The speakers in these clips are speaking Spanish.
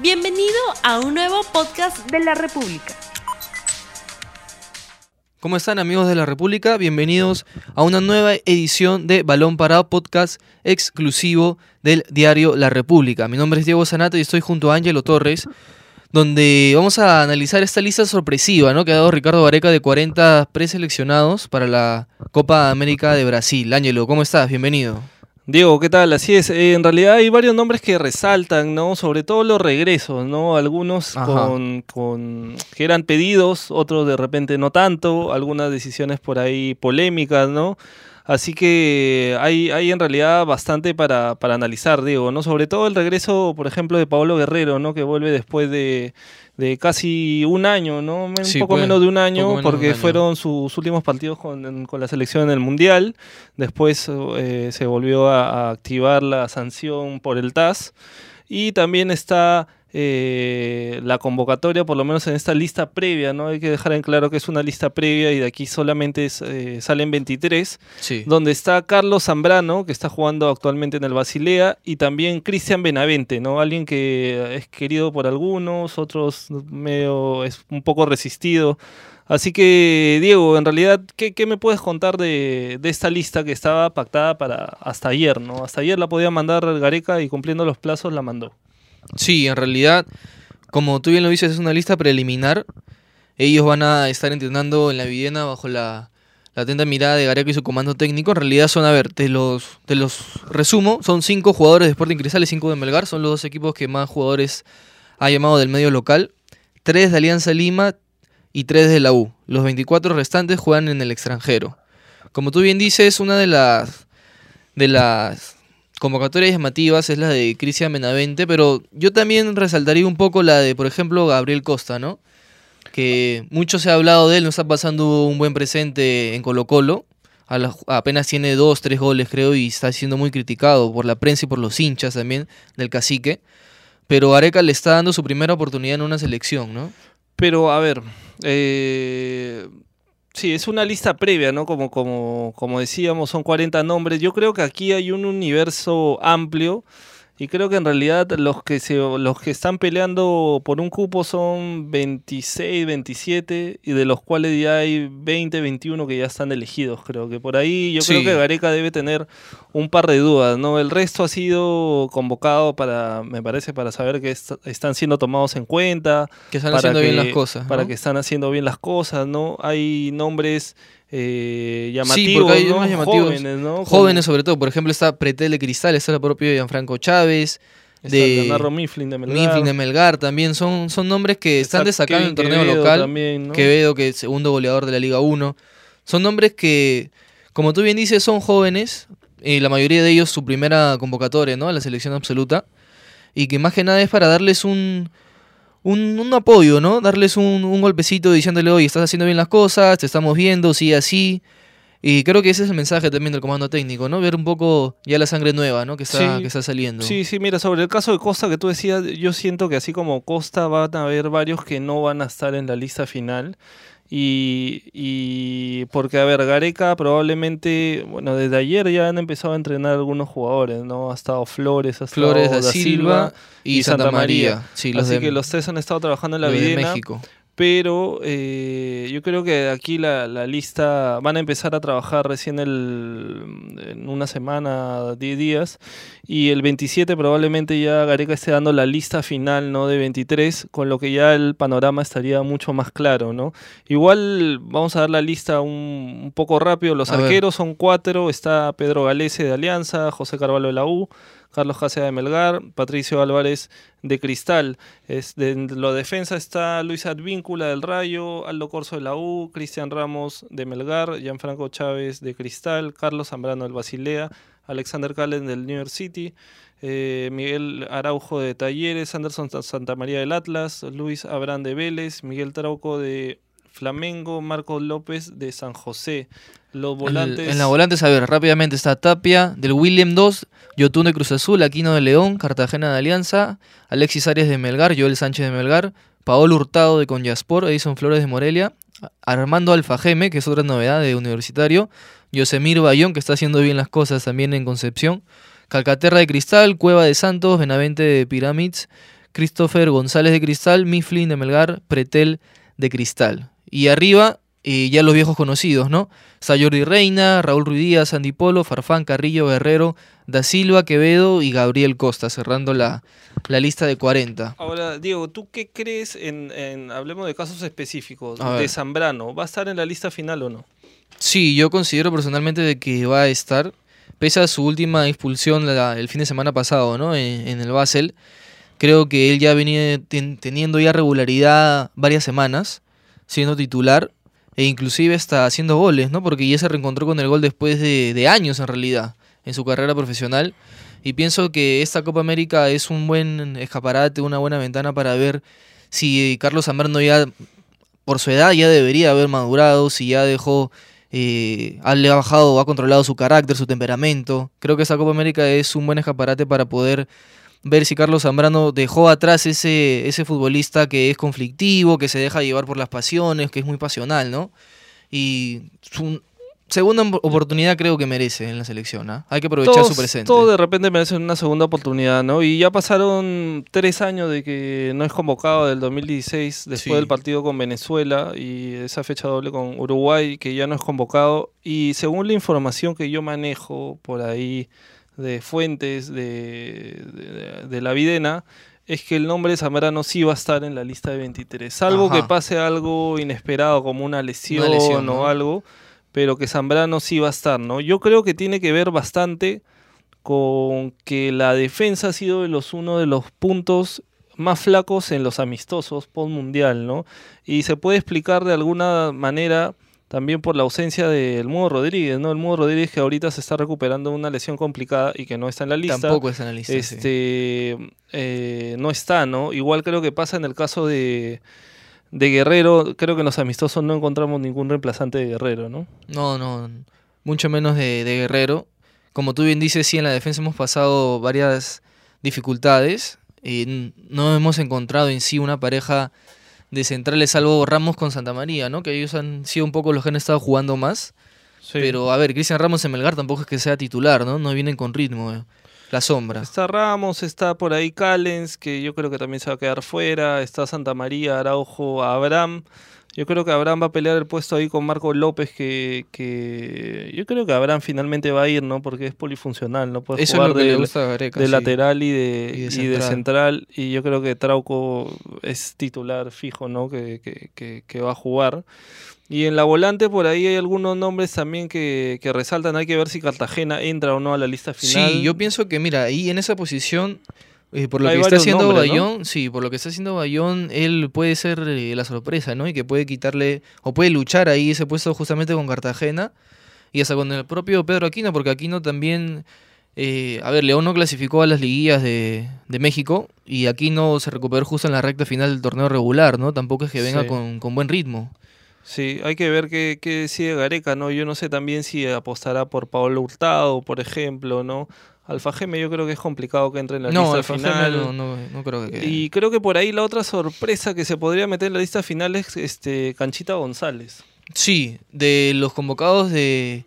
Bienvenido a un nuevo podcast de la República. ¿Cómo están amigos de la República? Bienvenidos a una nueva edición de Balón Parado, podcast exclusivo del diario La República. Mi nombre es Diego Sanata y estoy junto a Ángelo Torres, donde vamos a analizar esta lista sorpresiva ¿no? que ha dado Ricardo Vareca de 40 preseleccionados para la Copa América de Brasil. Ángelo, ¿cómo estás? Bienvenido. Diego, ¿qué tal? Así es, eh, en realidad hay varios nombres que resaltan, ¿no? Sobre todo los regresos, ¿no? Algunos con, con, que eran pedidos, otros de repente no tanto, algunas decisiones por ahí polémicas, ¿no? Así que hay, hay en realidad bastante para, para analizar, Diego, ¿no? Sobre todo el regreso, por ejemplo, de Pablo Guerrero, ¿no? Que vuelve después de, de casi un año, ¿no? Un poco menos de un año, porque fueron sus últimos partidos con, con, la selección en el Mundial. Después eh, se volvió a, a activar la sanción por el TAS. Y también está eh, la convocatoria, por lo menos en esta lista previa, ¿no? Hay que dejar en claro que es una lista previa y de aquí solamente eh, salen 23, donde está Carlos Zambrano, que está jugando actualmente en el Basilea, y también Cristian Benavente, ¿no? Alguien que es querido por algunos, otros medio es un poco resistido. Así que, Diego, en realidad, ¿qué, me puedes contar de, de, esta lista que estaba pactada para hasta ayer, ¿no? Hasta ayer la podía mandar Gareca y cumpliendo los plazos la mandó. Sí, en realidad, como tú bien lo dices, es una lista preliminar. Ellos van a estar entrenando en la Videna bajo la, atenta mirada de Gareca y su comando técnico. En realidad son, a ver, te los, te los resumo, son cinco jugadores de Sporting Cristal y cinco de Melgar. Son los dos equipos que más jugadores ha llamado del medio local. Tres de Alianza Lima y tres de la U. Los 24 restantes juegan en el extranjero. Como tú bien dices, una de las, de las convocatorias llamativas es la de Cristian Benavente, pero yo también resaltaría un poco la de, por ejemplo, Gabriel Costa, ¿no? Que mucho se ha hablado de él, no está pasando un buen presente en Colo Colo. apenas tiene dos, tres goles, creo, y está siendo muy criticado por la prensa y por los hinchas también del cacique. Pero Areca le está dando su primera oportunidad en una selección, ¿no? Pero, a ver, eh, Sí, es una lista previa, ¿no? Como, como, como decíamos, son 40 nombres. Yo creo que aquí hay un universo amplio y creo que en realidad los que se, los que están peleando por un cupo son 26, 27 y de los cuales ya hay 20, 21 que ya están elegidos. Creo que por ahí yo creo que Gareca debe tener un par de dudas, ¿no? El resto ha sido convocado para, me parece, para saber que están siendo tomados en cuenta, que están haciendo bien las cosas, para que están haciendo bien las cosas, ¿no? Hay nombres eh, llamativos, hay jóvenes, ¿no? Jóvenes sobre todo, por ejemplo está Pretel de Cristal, está el propio Gianfranco Chávez, de Leonardo Mifflin de Melgar. Mifflin de Melgar también, son, son nombres que están destacando en el torneo local. También, Quevedo, que es segundo goleador de la Liga 1. Son nombres que, como tú bien dices, son jóvenes, y la mayoría de ellos su primera convocatoria ¿no? a la selección absoluta, y que más que nada es para darles un, un, apoyo, ¿no? Darles un, golpecito diciéndole, oye, estás haciendo bien las cosas, te estamos viendo, sí, así. Y creo que ese es el mensaje también del comando técnico, ¿no? Ver un poco ya la sangre nueva, ¿no? Que está, que está saliendo. Sí, sí, mira, sobre el caso de Costa que tú decías, yo siento que así como Costa van a haber varios que no van a estar en la lista final. Y, y, porque, a ver, Gareca probablemente, bueno, desde ayer ya han empezado a entrenar algunos jugadores, ¿no? Ha estado Flores, ha estado Flores da Silva, y, Santa, María. Sí, Así que los tres han estado trabajando en la vida México pero eh, yo creo que aquí la, la, lista van a empezar a trabajar recién el, en una semana, 10 días, y el 27 probablemente ya Gareca esté dando la lista final ¿no? de 23, con lo que ya el panorama estaría mucho más claro. ¿no? Igual vamos a dar la lista un, un poco rápido, los arqueros son cuatro, está Pedro Galese de Alianza, José Carvalho de la U, Carlos Casea de Melgar, Patricio Álvarez de Cristal. Es de la defensa está Luis Advíncula del Rayo, Aldo Corso de la U, Cristian Ramos de Melgar, Gianfranco Chávez de Cristal, Carlos Zambrano del Basilea, Alexander Calen del New York City, eh, Miguel Araujo de Talleres, Anderson Santa María del Atlas, Luis Abrán de Vélez, Miguel Trauco de Flamengo, Marcos López de San José. Los volantes. En, la volantes, a ver, rápidamente está Tapia del William 2, Yotun de Cruz Azul, Aquino de León, Cartagena de Alianza, Alexis Arias de Melgar, Joel Sánchez de Melgar, Paolo Hurtado de Conyaspor, Edison Flores de Morelia, Armando Alfajeme, que es otra novedad de Universitario, Yosemir Bayón, que está haciendo bien las cosas también en Concepción, Calcaterra de Cristal, Cueva de Santos, Benavente de Pyramids, Christopher González de Cristal, Mifflin de Melgar, Pretel de Cristal. Y arriba, eh, ya los viejos conocidos, ¿no? Jordi Reina, Raúl Ruidíaz, Andy Polo, Farfán, Carrillo, Guerrero, Da Silva, Quevedo y Gabriel Costa, cerrando la, la lista de 40. Ahora, Diego, ¿tú qué crees en, hablemos de casos específicos, de Zambrano? ¿Va a estar en la lista final o no? Sí, yo considero personalmente de que va a estar, pese a su última expulsión el fin de semana pasado, ¿no? En, el Basel, creo que él ya venía teniendo ya regularidad varias semanas, siendo titular, e inclusive está haciendo goles, ¿no? Porque ya se reencontró con el gol después de, años en realidad, en su carrera profesional. Y pienso que esta Copa América es un buen escaparate, una buena ventana para ver si Carlos Zambrano ya, por su edad, ya debería haber madurado, si ya dejó eh, ha bajado, ha controlado su carácter, su temperamento. Creo que esa Copa América es un buen escaparate para poder ver si Carlos Zambrano dejó atrás ese, ese futbolista que es conflictivo, que se deja llevar por las pasiones, que es muy pasional, ¿no? Y su, segunda oportunidad creo que merece en la selección. ¿ah? Hay que aprovechar su presente. Todo de repente merece una segunda oportunidad, ¿no? Y ya pasaron tres años de que no es convocado del 2016, después del partido con Venezuela y esa fecha doble con Uruguay, que ya no es convocado. Y según la información que yo manejo por ahí de fuentes de, de, la Videna, es que el nombre de Zambrano sí va a estar en la lista de 23. Salvo que pase algo inesperado como una lesión, o algo pero que Zambrano sí va a estar, ¿no? Yo creo que tiene que ver bastante con que la defensa ha sido de los uno de los puntos más flacos en los amistosos post mundial, ¿no? Y se puede explicar de alguna manera también por la ausencia del Mudo Rodríguez, ¿no? El Mudo Rodríguez que ahorita se está recuperando de una lesión complicada y que no está en la lista. Tampoco está en la lista. Este, eh, no está, ¿no? Igual creo que pasa en el caso de de Guerrero, creo que en los amistosos no encontramos ningún reemplazante de Guerrero, ¿no? No, no, mucho menos de, Guerrero. Como tú bien dices, sí, en la defensa hemos pasado varias dificultades. y no hemos encontrado en sí una pareja de centrales, salvo Ramos con Santa María, ¿no? Que ellos han sido un poco los que han estado jugando más. Pero, a ver, Cristian Ramos en Melgar tampoco es que sea titular, ¿no? No vienen con ritmo. Eh la sombra. Está Ramos, está por ahí Callens, que yo creo que también se va a quedar fuera. Está Santa María, Araujo, Abraham. Yo creo que Abraham va a pelear el puesto ahí con Marco López, que, que yo creo que Abraham finalmente va a ir, ¿no? Porque es polifuncional, ¿no? Puede jugar de, lateral y de, de, central. y yo creo que Trauco es titular fijo, ¿no? Que, que, que va a jugar. Y en la volante por ahí hay algunos nombres también que, resaltan. Hay que ver si Cartagena entra o no a la lista final. Sí, yo pienso que, mira, ahí en esa posición, eh, por lo que está haciendo Bayón, sí, por lo que está haciendo Bayón, él puede ser eh, la sorpresa, ¿no? Y que puede quitarle, o puede luchar ahí ese puesto justamente con Cartagena. Y hasta con el propio Pedro Aquino, porque Aquino también... Eh, a ver, León no clasificó a las liguillas de, de, México y Aquino se recuperó justo en la recta final del torneo regular, ¿no? Tampoco es que venga con, con buen ritmo. Sí, hay que ver qué, qué, decide Gareca, ¿no? Yo no sé también si apostará por Pablo Hurtado, por ejemplo, ¿no? Alfa Geme yo creo que es complicado que entre en la lista final. No, no, no, creo que Y creo que por ahí la otra sorpresa que se podría meter en la lista final es este Canchita González. Sí, de los convocados de...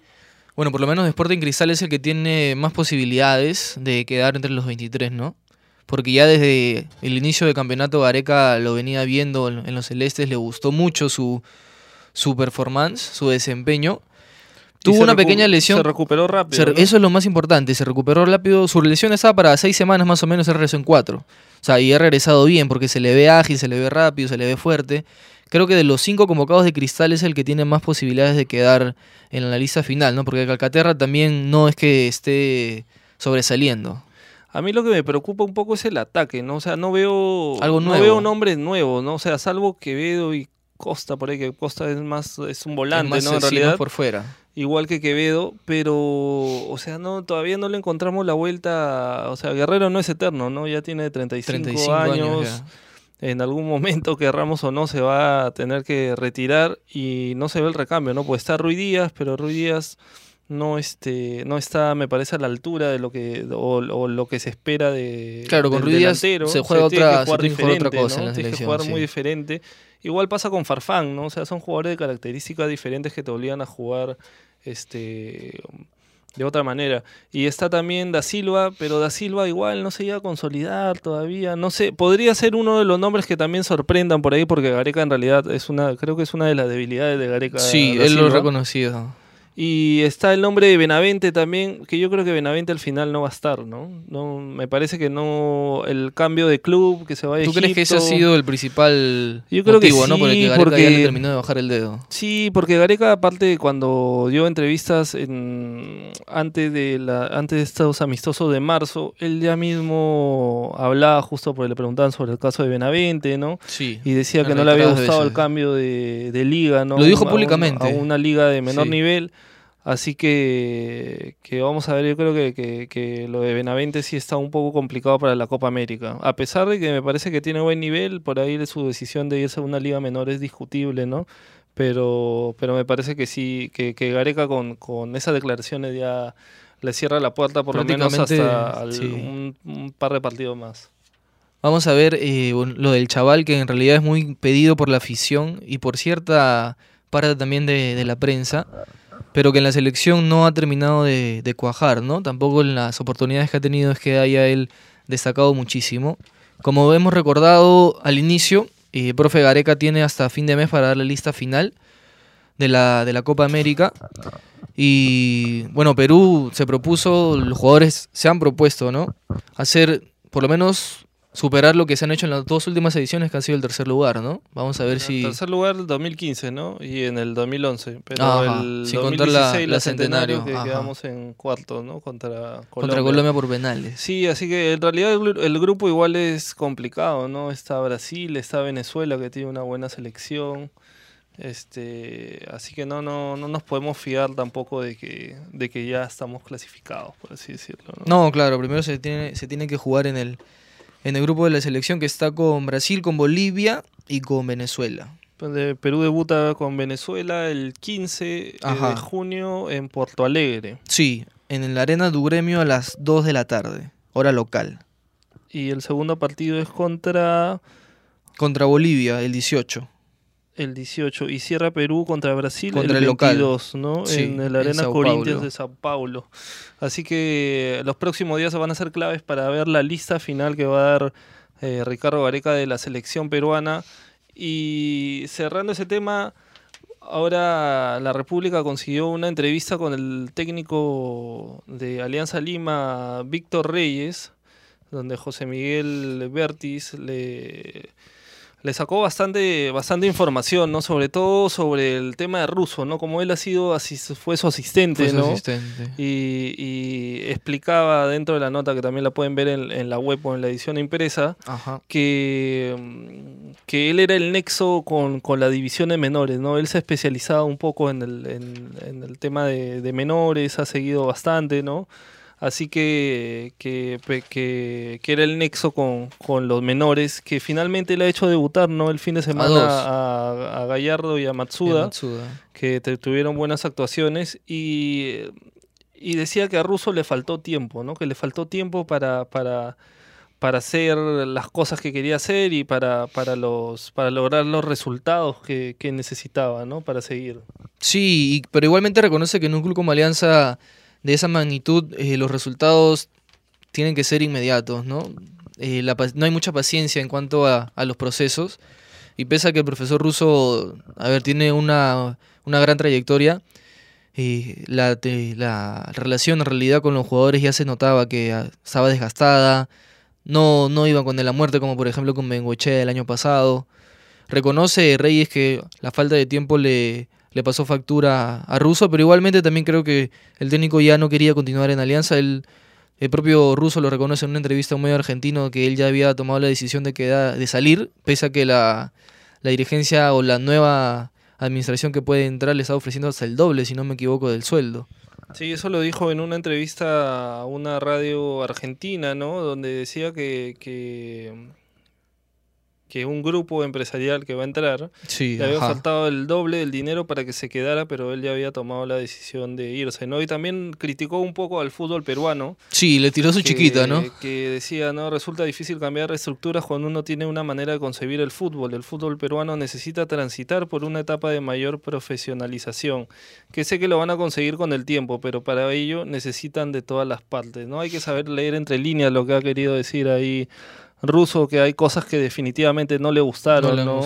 Bueno, por lo menos de Sporting Cristal es el que tiene más posibilidades de quedar entre los 23, ¿no? Porque ya desde el inicio del campeonato Gareca lo venía viendo en los celestes, le gustó mucho su, su performance, su desempeño. Tuvo una pequeña lesión. Se recuperó rápido. Eso es lo más importante, se recuperó rápido. Su lesión estaba para seis semanas más o menos, se regresó en cuatro. O sea, y ha regresado bien porque se le ve ágil, se le ve rápido, se le ve fuerte. Creo que de los cinco convocados de Cristal es el que tiene más posibilidades de quedar en la lista final, ¿no? Porque Calcaterra también no es que esté sobresaliendo. A mí lo que me preocupa un poco es el ataque, ¿no? O sea, no veo, Algo nuevo. no veo nombres nuevos, ¿no? O sea, salvo Quevedo y Costa, por ahí que Costa es más, es un volante, ¿no? En realidad. por fuera. Igual que Quevedo, pero, o sea, no, todavía no le encontramos la vuelta. O sea, Guerrero no es eterno, ¿no? Ya tiene 35, años. en algún momento, querramos o no, se va a tener que retirar y no se ve el recambio, ¿no? Pues está Rui Díaz, pero Rui Díaz no este no está me parece a la altura de lo que o, lo que se espera de claro con Rui Díaz se juega otra, otra cosa ¿no? tiene que jugar muy diferente Igual pasa con Farfán, ¿no? O sea, son jugadores de características diferentes que te obligan a jugar este de otra manera. Y está también Da Silva, pero Da Silva igual no se llega a consolidar todavía. No sé, podría ser uno de los nombres que también sorprendan por ahí, porque Gareca en realidad es una, creo que es una de las debilidades de Gareca. Sí, él lo ha reconocido. Y está el nombre de Benavente también, que yo creo que Benavente al final no va a estar, ¿no? no me parece que no. El cambio de club, que se vaya a ¿Tú crees que ese ha sido el principal yo creo motivo, que ¿no? Por el que Gareca ya le terminó de bajar el dedo. Sí, porque Gareca, aparte, cuando dio entrevistas en, antes, de la, antes de estos amistosos de marzo, él ya mismo hablaba justo porque le preguntaban sobre el caso de Benavente, ¿no? Sí. Y decía que no le había gustado el cambio de, de, liga, ¿no? Lo dijo públicamente. a una liga de menor nivel. Así que, que, vamos a ver, yo creo que, que, lo de Benavente sí está un poco complicado para la Copa América. A pesar de que me parece que tiene buen nivel, por ahí su decisión de irse a una liga menor es discutible, ¿no? Pero, pero me parece que sí, que, Gareca con, con esas declaraciones ya le cierra la puerta por lo menos hasta un, par de partidos más. Vamos a ver eh, lo del chaval que en realidad es muy pedido por la afición y por cierta parte también de, de la prensa pero que en la selección no ha terminado de, cuajar, ¿no? Tampoco en las oportunidades que ha tenido es que haya él destacado muchísimo. Como hemos recordado al inicio, eh, profe Gareca tiene hasta fin de mes para dar la lista final de la, de la Copa América. Y bueno, Perú se propuso, los jugadores se han propuesto, ¿no? Hacer por lo menos superar lo que se han hecho en las dos últimas ediciones que han sido el tercer lugar, ¿no? Vamos a ver si... En el tercer lugar el 2015, ¿no? Y en el 2011. Pero el sin contar la, centenario, que quedamos en cuarto, ¿no? Contra Colombia. Contra Colombia por penales. Sí, así que en realidad el, grupo igual es complicado, ¿no? Está Brasil, está Venezuela que tiene una buena selección. Este, así que no, no, no nos podemos fiar tampoco de que, de que ya estamos clasificados, por así decirlo. ¿no? no, claro, primero se tiene, se tiene que jugar en el en el grupo de la selección que está con Brasil, con Bolivia y con Venezuela. Perú debuta con Venezuela el 15 eh, de junio en Porto Alegre. Sí, en la Arena du Gremio a las 2 de la tarde, hora local. Y el segundo partido es contra... Contra Bolivia, el 18 el 18 y cierra Perú contra Brasil el 22, ¿no? en la Arena Corinthians de Sao Paulo. Así que los próximos días van a ser claves para ver la lista final que va a dar eh, Ricardo Gareca de la selección peruana. Y cerrando ese tema, ahora la República consiguió una entrevista con el técnico de Alianza Lima, Víctor Reyes, donde José Miguel Bertis le le sacó bastante, bastante información, ¿no? Sobre todo sobre el tema de Russo, ¿no? Como él ha sido, fue su asistente, ¿no? Y, explicaba dentro de la nota, que también la pueden ver en, la web o en la edición impresa, Que, que él era el nexo con, la división de menores, ¿no? Él se ha especializado un poco en el, en, el tema de, de menores, ha seguido bastante, ¿no? Así que, que, que, era el nexo con, los menores, que finalmente le ha hecho debutar ¿no? el fin de semana a, Gallardo y a Matsuda, que tuvieron buenas actuaciones. Y, y, decía que a Russo le faltó tiempo, ¿no? que le faltó tiempo para, para, para hacer las cosas que quería hacer y para, para, los, para lograr los resultados que, que necesitaba ¿no? para seguir. Sí, pero igualmente reconoce que en un club como Alianza de esa magnitud, eh, los resultados tienen que ser inmediatos, ¿no? Eh, no hay mucha paciencia en cuanto a, los procesos. Y pese a que el profesor ruso, a ver, tiene una, gran trayectoria, eh, la, la, relación en realidad con los jugadores ya se notaba que ah, estaba desgastada, no, no iba con la muerte como por ejemplo con Bengochea el año pasado. Reconoce Reyes que la falta de tiempo le, le pasó factura a Russo, pero igualmente también creo que el técnico ya no quería continuar en Alianza. El, el propio Russo lo reconoce en una entrevista a un medio argentino que él ya había tomado la decisión de, quedar, de salir, pese a que la, la dirigencia o la nueva administración que puede entrar le está ofreciendo hasta el doble, si no me equivoco, del sueldo. Sí, eso lo dijo en una entrevista a una radio argentina, ¿no? Donde decía que, que, que un grupo empresarial que va a entrar Sí, le había ajá. faltado el doble del dinero para que se quedara, pero él ya había tomado la decisión de irse, ¿no? Y también criticó un poco al fútbol peruano. Sí, le tiró su que- chiquita, ¿no? Que decía, ¿no? Resulta difícil cambiar estructuras cuando uno tiene una manera de concebir el fútbol. El fútbol peruano necesita transitar por una etapa de mayor profesionalización, que sé que lo van a conseguir con el tiempo, pero para ello necesitan de todas las partes, ¿no? Hay que saber leer entre líneas lo que ha querido decir ahí Russo, que hay cosas que definitivamente no le gustaron, No le ¿no?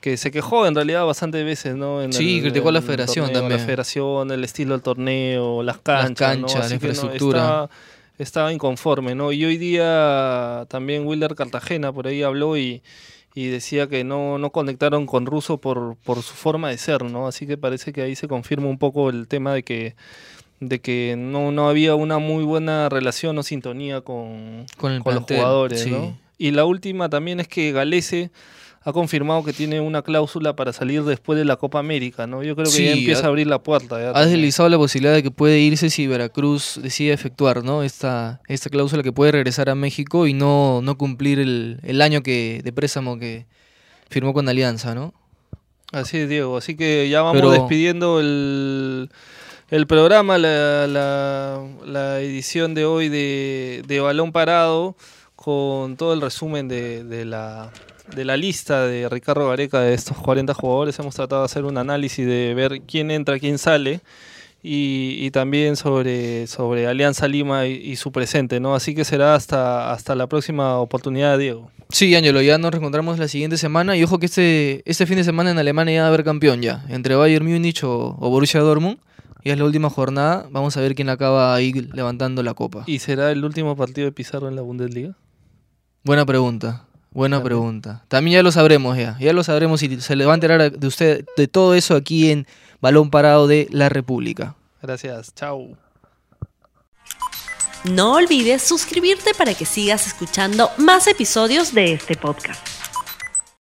que se quejó en realidad bastantes veces, ¿no? En Sí, criticó a la federación torneo, también. La federación, el estilo del torneo, las canchas, ¿no? canchas, la infraestructura. estaba, estaba inconforme, ¿no? Y hoy día también Wilder Cartagena por ahí habló y, y decía que no, no conectaron con Russo por, por su forma de ser, ¿no? Así que parece que ahí se confirma un poco el tema de que de que no, no había una muy buena relación o sintonía con, Con el con los jugadores, sí. ¿no? Y la última también es que Galese ha confirmado que tiene una cláusula para salir después de la Copa América, ¿no? Yo creo que Sí, ya empieza ha- a abrir la puerta. ya Ha también. deslizado la posibilidad de que puede irse si Veracruz decide efectuar ¿no? esta, esta cláusula que puede regresar a México y no, no cumplir el, el año que, de préstamo que firmó con Alianza, ¿no? Así es, Diego. Así que ya vamos Pero- despidiendo el, el programa, la, la- edición de hoy de, Balón Parado, con todo el resumen de, la, lista de Ricardo Gareca de estos 40 jugadores. Hemos tratado de hacer un análisis de ver quién entra, quién sale. Y, también sobre, Alianza Lima y, y su presente, ¿no? Así que será hasta, hasta la próxima oportunidad, Diego. Sí, Ángelo, ya nos reencontramos la siguiente semana y ojo que este, este fin de semana en Alemania ya va a haber campeón ya, entre Bayern Múnich o, o Borussia Dortmund. Ya es la última jornada, vamos a ver quién acaba ahí levantando la copa. ¿Y será el último partido de Pizarro en la Bundesliga? Buena pregunta, buena También. pregunta. También ya lo sabremos ya, ya lo sabremos y se le va a enterar de usted de todo eso aquí en Balón Parado de la República. Gracias, chao. No olvides suscribirte para que sigas escuchando más episodios de este podcast.